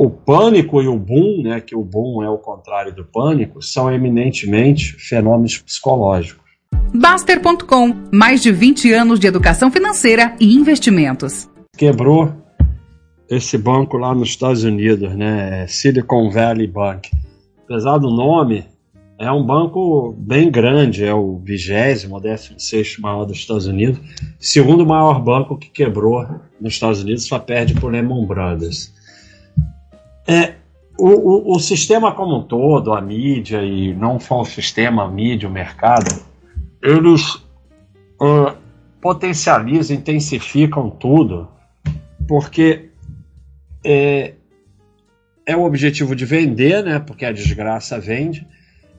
o pânico e o boom, né, que o boom é o contrário do pânico, são eminentemente fenômenos psicológicos. Baster.com, mais de 20 anos de educação financeira e investimentos. Quebrou esse banco lá nos Estados Unidos, né, Silicon Valley Bank. Apesar do nome, é um banco bem grande, é o vigésimo, décimo sexto maior dos Estados Unidos, segundo maior banco que quebrou nos Estados Unidos, só perde por Lehman Brothers. É, o, o, o, sistema como um todo, a mídia e não só o sistema, a mídia, o mercado, eles uh, potencializam, intensificam tudo, porque é, é o objetivo de vender, né? Porque a desgraça vende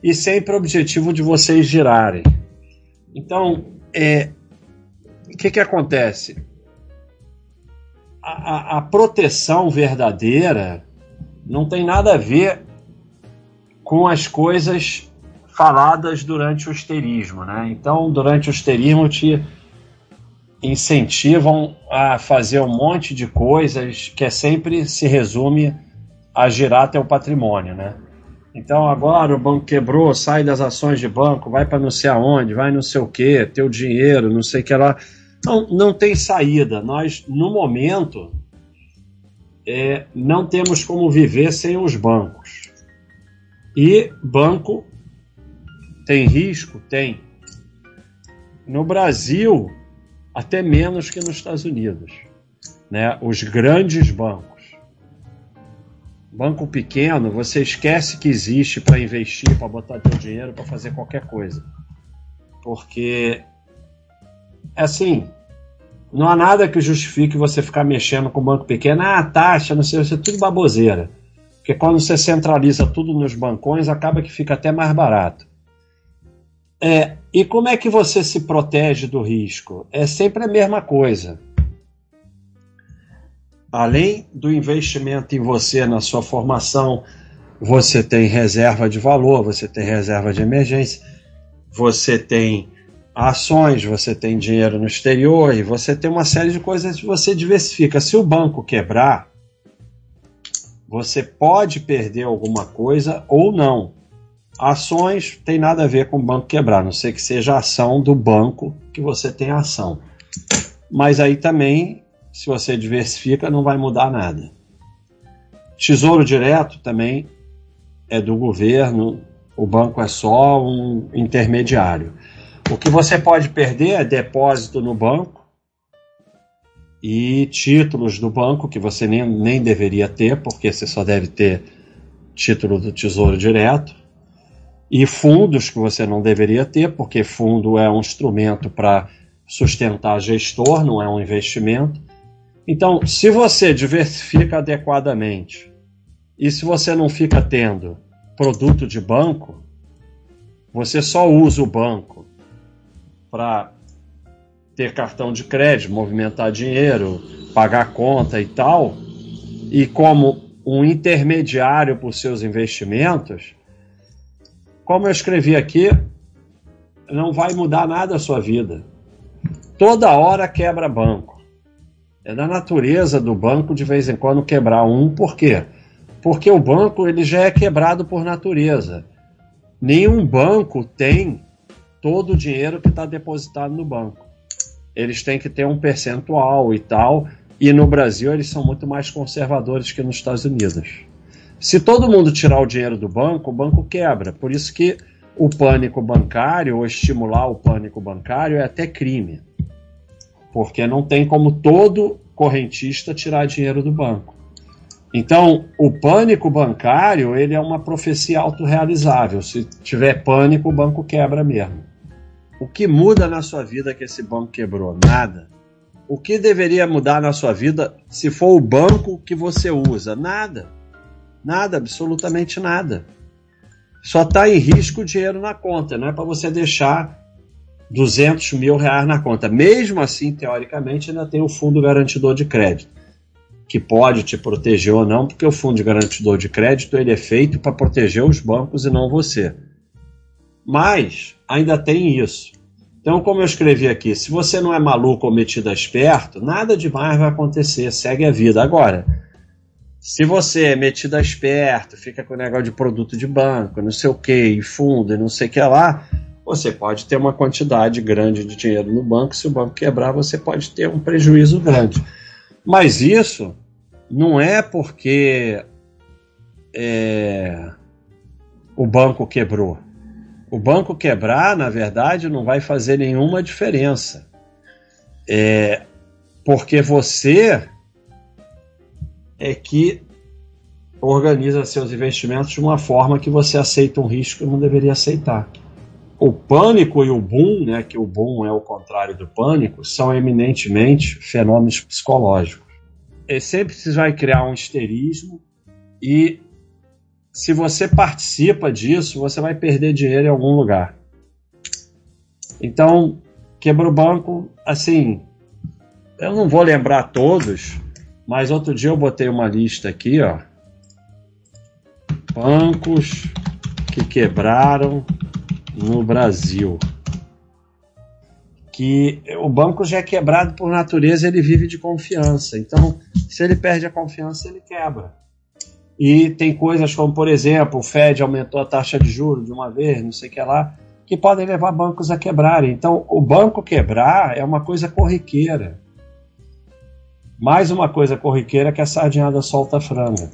e sempre o objetivo de vocês girarem. Então, é, o que, que acontece? A, a, a proteção verdadeira não tem nada a ver com as coisas faladas durante o esterismo, né? Então, durante o esterismo te incentivam a fazer um monte de coisas que é sempre se resume a girar teu patrimônio, né? Então agora o banco quebrou, sai das ações de banco, vai para não sei aonde, vai não sei o que, teu dinheiro, não sei o que lá. Não, não tem saída. Nós, no momento, é, não temos como viver sem os bancos. E banco tem risco? Tem. No Brasil, até menos que nos Estados Unidos. Né? Os grandes bancos Banco pequeno, você esquece que existe para investir, para botar teu dinheiro, para fazer qualquer coisa. Porque, assim, não há nada que justifique você ficar mexendo com banco pequeno. Ah, taxa, não sei, isso é tudo baboseira. Porque quando você centraliza tudo nos bancões, acaba que fica até mais barato. É, e como é que você se protege do risco? É sempre a mesma coisa além do investimento em você, na sua formação, você tem reserva de valor, você tem reserva de emergência, você tem ações, você tem dinheiro no exterior e você tem uma série de coisas que você diversifica. Se o banco quebrar, você pode perder alguma coisa ou não. Ações tem nada a ver com o banco quebrar, a não sei que seja a ação do banco que você tem ação. Mas aí também se você diversifica, não vai mudar nada. Tesouro direto também é do governo, o banco é só um intermediário. O que você pode perder é depósito no banco e títulos do banco que você nem, nem deveria ter, porque você só deve ter título do Tesouro Direto, e fundos que você não deveria ter, porque fundo é um instrumento para sustentar gestor, não é um investimento. Então, se você diversifica adequadamente e se você não fica tendo produto de banco, você só usa o banco para ter cartão de crédito, movimentar dinheiro, pagar conta e tal, e como um intermediário os seus investimentos, como eu escrevi aqui, não vai mudar nada a sua vida. Toda hora quebra banco. É da natureza do banco de vez em quando quebrar um, por quê? Porque o banco ele já é quebrado por natureza. Nenhum banco tem todo o dinheiro que está depositado no banco. Eles têm que ter um percentual e tal, e no Brasil eles são muito mais conservadores que nos Estados Unidos. Se todo mundo tirar o dinheiro do banco, o banco quebra. Por isso que o pânico bancário, ou estimular o pânico bancário, é até crime porque não tem como todo correntista tirar dinheiro do banco. Então, o pânico bancário ele é uma profecia autorrealizável. Se tiver pânico, o banco quebra mesmo. O que muda na sua vida que esse banco quebrou? Nada. O que deveria mudar na sua vida se for o banco que você usa? Nada. Nada, absolutamente nada. Só está em risco o dinheiro na conta, não é para você deixar 200 mil reais na conta. Mesmo assim, teoricamente, ainda tem o fundo garantidor de crédito, que pode te proteger ou não, porque o fundo garantidor de crédito ele é feito para proteger os bancos e não você. Mas ainda tem isso. Então, como eu escrevi aqui, se você não é maluco ou metido a esperto, nada demais vai acontecer, segue a vida. Agora, Se você é metido a esperto, fica com o negócio de produto de banco, não sei o que, fundo, não sei o que lá, você pode ter uma quantidade grande de dinheiro no banco. Se o banco quebrar, você pode ter um prejuízo grande. Mas isso não é porque é, o banco quebrou. O banco quebrar, na verdade, não vai fazer nenhuma diferença. É, porque você é que organiza seus investimentos de uma forma que você aceita um risco que não deveria aceitar. O pânico e o boom, né, que o boom é o contrário do pânico, são eminentemente fenômenos psicológicos. E sempre se vai criar um histerismo e se você participa disso, você vai perder dinheiro em algum lugar. Então, quebra o banco, assim, eu não vou lembrar todos, mas outro dia eu botei uma lista aqui, ó. Bancos que quebraram no Brasil. Que o banco já é quebrado por natureza, ele vive de confiança. Então, se ele perde a confiança, ele quebra. E tem coisas como, por exemplo, o Fed aumentou a taxa de juros de uma vez, não sei o que lá, que podem levar bancos a quebrarem. Então, o banco quebrar é uma coisa corriqueira mais uma coisa corriqueira que a sardinhada solta a franga.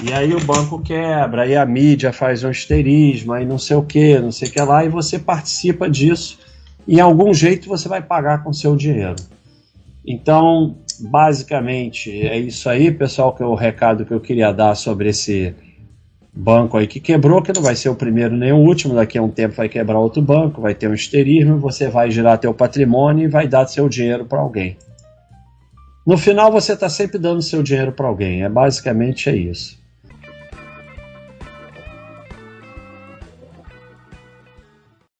E aí o banco quebra, aí a mídia faz um histerismo, aí não sei o que, não sei o que lá, e você participa disso. E em algum jeito você vai pagar com seu dinheiro. Então, basicamente, é isso aí, pessoal, que é o recado que eu queria dar sobre esse banco aí que quebrou, que não vai ser o primeiro nem o último, daqui a um tempo vai quebrar outro banco, vai ter um histerismo, você vai girar teu patrimônio e vai dar seu dinheiro para alguém. No final, você está sempre dando seu dinheiro para alguém. É basicamente é isso.